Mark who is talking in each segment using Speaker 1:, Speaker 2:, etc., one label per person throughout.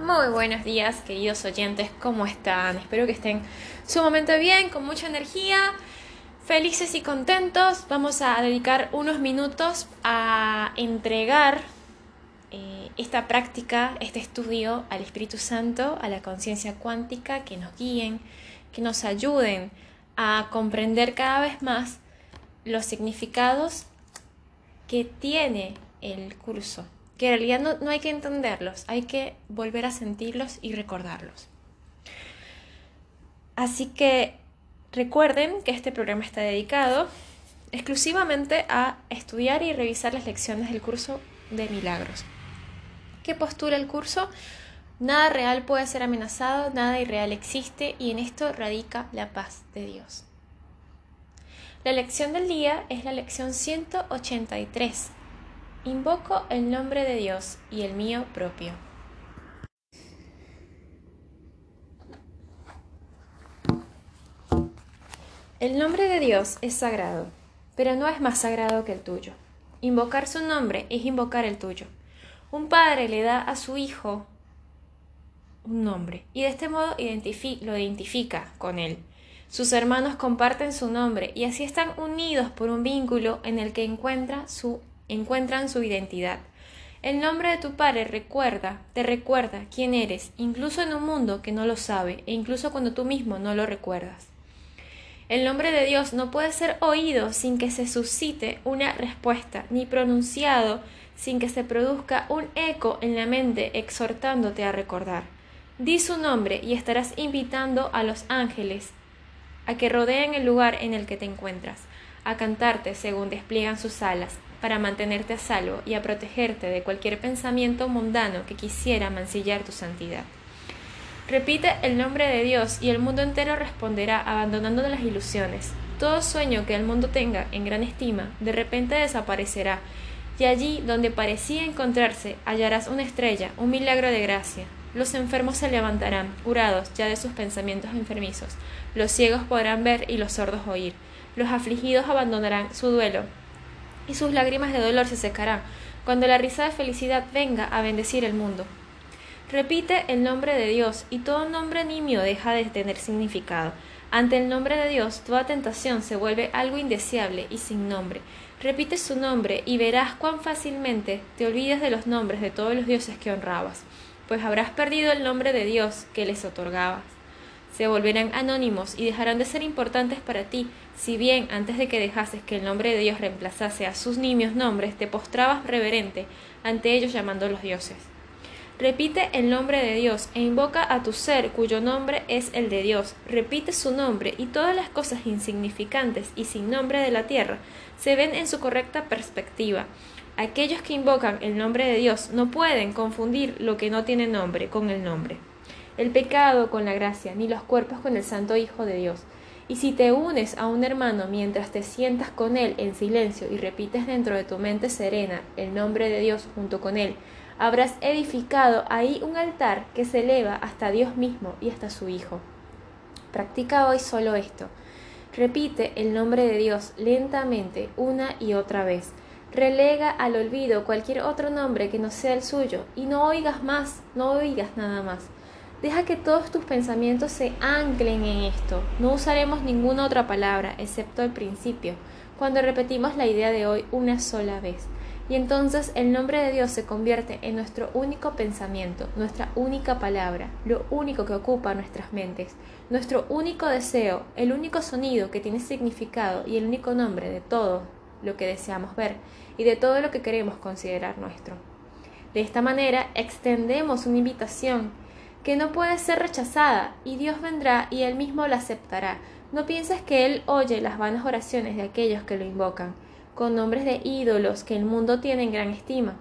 Speaker 1: Muy buenos días, queridos oyentes, ¿cómo están? Espero que estén sumamente bien, con mucha energía, felices y contentos. Vamos a dedicar unos minutos a entregar eh, esta práctica, este estudio al Espíritu Santo, a la conciencia cuántica, que nos guíen, que nos ayuden a comprender cada vez más los significados que tiene el curso que en realidad no, hay que entenderlos, hay que volver a sentirlos y recordarlos. Así que recuerden que este programa está dedicado exclusivamente a estudiar y revisar las lecciones del curso de milagros. ¿Qué postula el curso? Nada real puede ser amenazado, nada irreal existe y en esto radica la paz de Dios. La lección del día es la lección 183 Invoco el nombre de Dios y el mío propio. El nombre de Dios es sagrado, pero no es más sagrado que el tuyo. Invocar su nombre es invocar el tuyo. Un padre le da a su hijo un nombre y de este modo lo identifica con él. Sus hermanos comparten su nombre y así están unidos por un vínculo en el que encuentra su encuentran su identidad. El nombre de tu Padre recuerda, te recuerda quién eres, incluso en un mundo que no lo sabe, e incluso cuando tú mismo no lo recuerdas. El nombre de Dios no puede ser oído sin que se suscite una respuesta, ni pronunciado sin que se produzca un eco en la mente exhortándote a recordar. Di su nombre y estarás invitando a los ángeles a que rodeen el lugar en el que te encuentras, a cantarte según despliegan sus alas, para mantenerte a salvo y a protegerte de cualquier pensamiento mundano que quisiera mancillar tu santidad. Repite el nombre de Dios y el mundo entero responderá abandonando las ilusiones. Todo sueño que el mundo tenga en gran estima de repente desaparecerá y allí donde parecía encontrarse hallarás una estrella, un milagro de gracia. Los enfermos se levantarán, curados ya de sus pensamientos enfermizos. Los ciegos podrán ver y los sordos oír. Los afligidos abandonarán su duelo y sus lágrimas de dolor se secarán, cuando la risa de felicidad venga a bendecir el mundo. Repite el nombre de Dios y todo nombre nimio deja de tener significado. Ante el nombre de Dios, toda tentación se vuelve algo indeseable y sin nombre. Repite su nombre y verás cuán fácilmente te olvidas de los nombres de todos los dioses que honrabas, pues habrás perdido el nombre de Dios que les otorgabas se volverán anónimos y dejarán de ser importantes para ti, si bien antes de que dejases que el nombre de Dios reemplazase a sus nimios nombres, te postrabas reverente ante ellos llamando los dioses. Repite el nombre de Dios e invoca a tu ser cuyo nombre es el de Dios. Repite su nombre y todas las cosas insignificantes y sin nombre de la tierra se ven en su correcta perspectiva. Aquellos que invocan el nombre de Dios no pueden confundir lo que no tiene nombre con el nombre el pecado con la gracia, ni los cuerpos con el Santo Hijo de Dios. Y si te unes a un hermano mientras te sientas con él en silencio y repites dentro de tu mente serena el nombre de Dios junto con él, habrás edificado ahí un altar que se eleva hasta Dios mismo y hasta su Hijo. Practica hoy solo esto. Repite el nombre de Dios lentamente una y otra vez. Relega al olvido cualquier otro nombre que no sea el suyo y no oigas más, no oigas nada más. Deja que todos tus pensamientos se anclen en esto. No usaremos ninguna otra palabra, excepto el principio, cuando repetimos la idea de hoy una sola vez. Y entonces el nombre de Dios se convierte en nuestro único pensamiento, nuestra única palabra, lo único que ocupa nuestras mentes, nuestro único deseo, el único sonido que tiene significado y el único nombre de todo lo que deseamos ver y de todo lo que queremos considerar nuestro. De esta manera extendemos una invitación que no puede ser rechazada, y Dios vendrá y Él mismo la aceptará. No pienses que Él oye las vanas oraciones de aquellos que lo invocan, con nombres de ídolos que el mundo tiene en gran estima.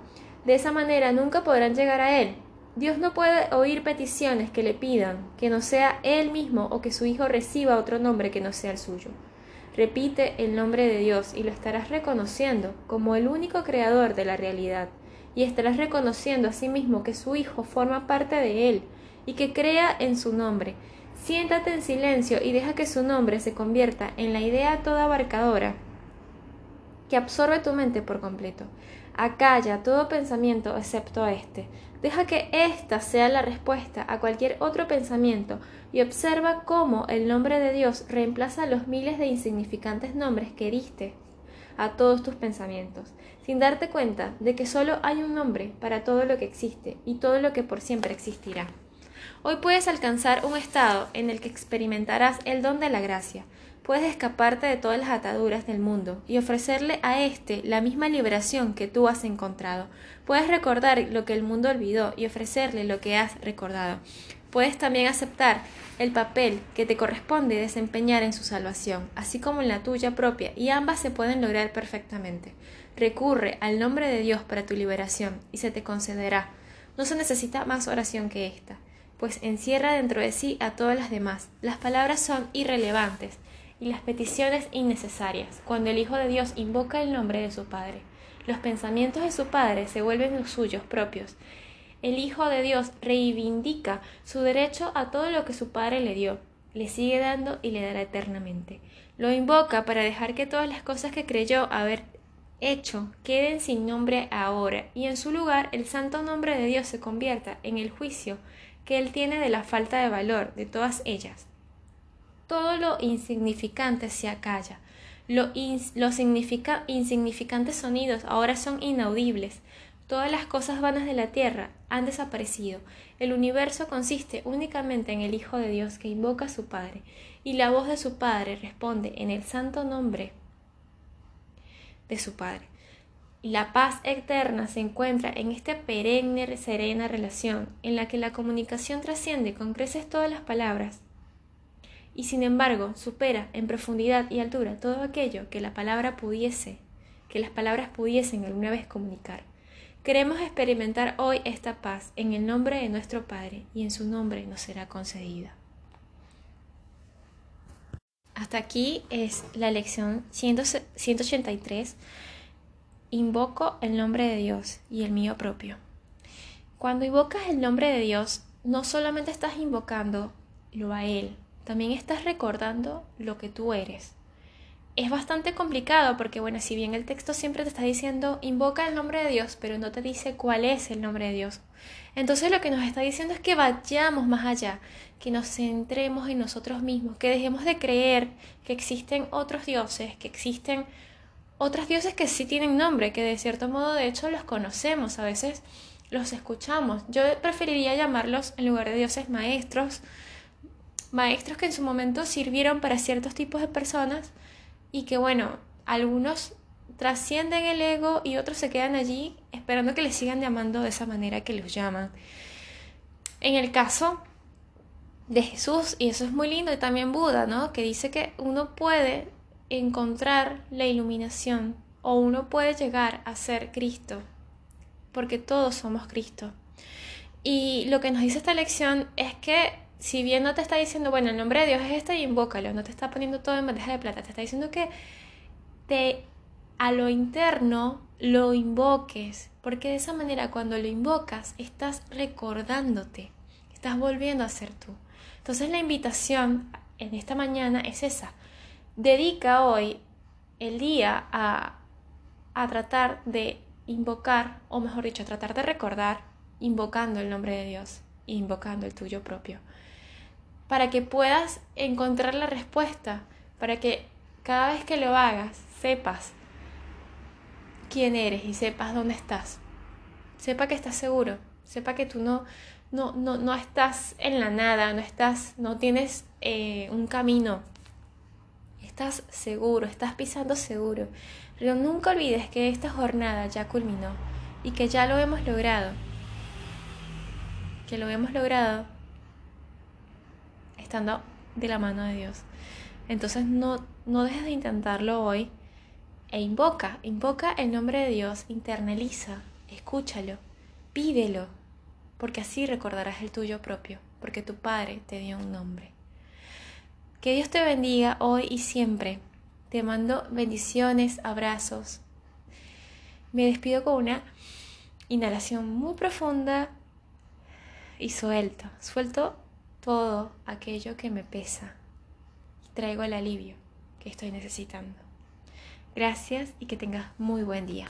Speaker 1: De esa manera nunca podrán llegar a Él. Dios no puede oír peticiones que le pidan, que no sea Él mismo o que su Hijo reciba otro nombre que no sea el suyo. Repite el nombre de Dios y lo estarás reconociendo como el único creador de la realidad, y estarás reconociendo a sí que su Hijo forma parte de Él, y que crea en su nombre. Siéntate en silencio y deja que su nombre se convierta en la idea toda abarcadora que absorbe tu mente por completo. Acalla todo pensamiento excepto este. Deja que ésta sea la respuesta a cualquier otro pensamiento y observa cómo el nombre de Dios reemplaza los miles de insignificantes nombres que diste a todos tus pensamientos, sin darte cuenta de que solo hay un nombre para todo lo que existe y todo lo que por siempre existirá. Hoy puedes alcanzar un estado en el que experimentarás el don de la gracia, puedes escaparte de todas las ataduras del mundo y ofrecerle a éste la misma liberación que tú has encontrado. Puedes recordar lo que el mundo olvidó y ofrecerle lo que has recordado. Puedes también aceptar el papel que te corresponde desempeñar en su salvación, así como en la tuya propia, y ambas se pueden lograr perfectamente. Recurre al nombre de Dios para tu liberación y se te concederá. No se necesita más oración que esta, pues encierra dentro de sí a todas las demás. Las palabras son irrelevantes, y las peticiones innecesarias, cuando el Hijo de Dios invoca el nombre de su Padre. Los pensamientos de su Padre se vuelven los suyos propios. El Hijo de Dios reivindica su derecho a todo lo que su Padre le dio, le sigue dando y le dará eternamente. Lo invoca para dejar que todas las cosas que creyó haber hecho queden sin nombre ahora, y en su lugar el santo nombre de Dios se convierta en el juicio que él tiene de la falta de valor de todas ellas todo lo insignificante se acalla. los insignificantes sonidos ahora son inaudibles. Todas las cosas vanas de la tierra han desaparecido. El universo consiste únicamente en el Hijo de Dios que invoca a su Padre, y la voz de su Padre responde en el santo nombre de su Padre. La paz eterna se encuentra en esta perenne, serena relación, en la que la comunicación trasciende con creces todas las palabras y sin embargo supera en profundidad y altura todo aquello que la palabra pudiese, que las palabras pudiesen alguna vez comunicar. Queremos experimentar hoy esta paz en el nombre de nuestro Padre y en su nombre nos será concedida. Hasta aquí es la lección 183. Invoco el nombre de Dios y el mío propio. Cuando invocas el nombre de Dios, no solamente estás invocando lo a Él, también estás recordando lo que tú eres. Es bastante complicado porque, bueno, si bien el texto siempre te está diciendo invoca el nombre de Dios, pero no te dice cuál es el nombre de Dios. Entonces lo que nos está diciendo es que vayamos más allá, que nos centremos en nosotros mismos, que dejemos de creer que existen otros dioses, que existen otros dioses que sí tienen nombre, que de cierto modo de hecho los conocemos, a veces los escuchamos. Yo preferiría llamarlos en lugar de dioses maestros, maestros que en su momento sirvieron para ciertos tipos de personas y que bueno, algunos trascienden el ego y otros se quedan allí esperando que les sigan llamando de esa manera que los llaman. En el caso de Jesús, y eso es muy lindo, y también Buda, ¿no? Que dice que uno puede encontrar la iluminación o uno puede llegar a ser Cristo, porque todos somos Cristo. Y lo que nos dice esta lección es que si bien no te está diciendo, bueno, el nombre de Dios es este invócalo, no te está poniendo todo en bandeja de plata, te está diciendo que te a lo interno lo invoques, porque de esa manera cuando lo invocas estás recordándote, estás volviendo a ser tú. Entonces la invitación en esta mañana es esa. Dedica hoy el día a, a tratar de invocar, o mejor dicho, a tratar de recordar, invocando el nombre de Dios, invocando el tuyo propio para que puedas encontrar la respuesta, para que cada vez que lo hagas sepas quién eres y sepas dónde estás. Sepa que estás seguro, sepa que tú no, no, no, no estás en la nada, no estás, no tienes eh, un camino. Estás seguro, estás pisando seguro. Pero nunca olvides que esta jornada ya culminó y que ya lo hemos logrado. Que lo hemos logrado estando de la mano de Dios. Entonces no, no dejes de intentarlo hoy e invoca, invoca el nombre de Dios, internaliza, escúchalo, pídelo, porque así recordarás el tuyo propio, porque tu Padre te dio un nombre. Que Dios te bendiga hoy y siempre. Te mando bendiciones, abrazos. Me despido con una inhalación muy profunda y suelto. Suelto todo aquello que me pesa y traigo el alivio que estoy necesitando. Gracias y que tengas muy buen día.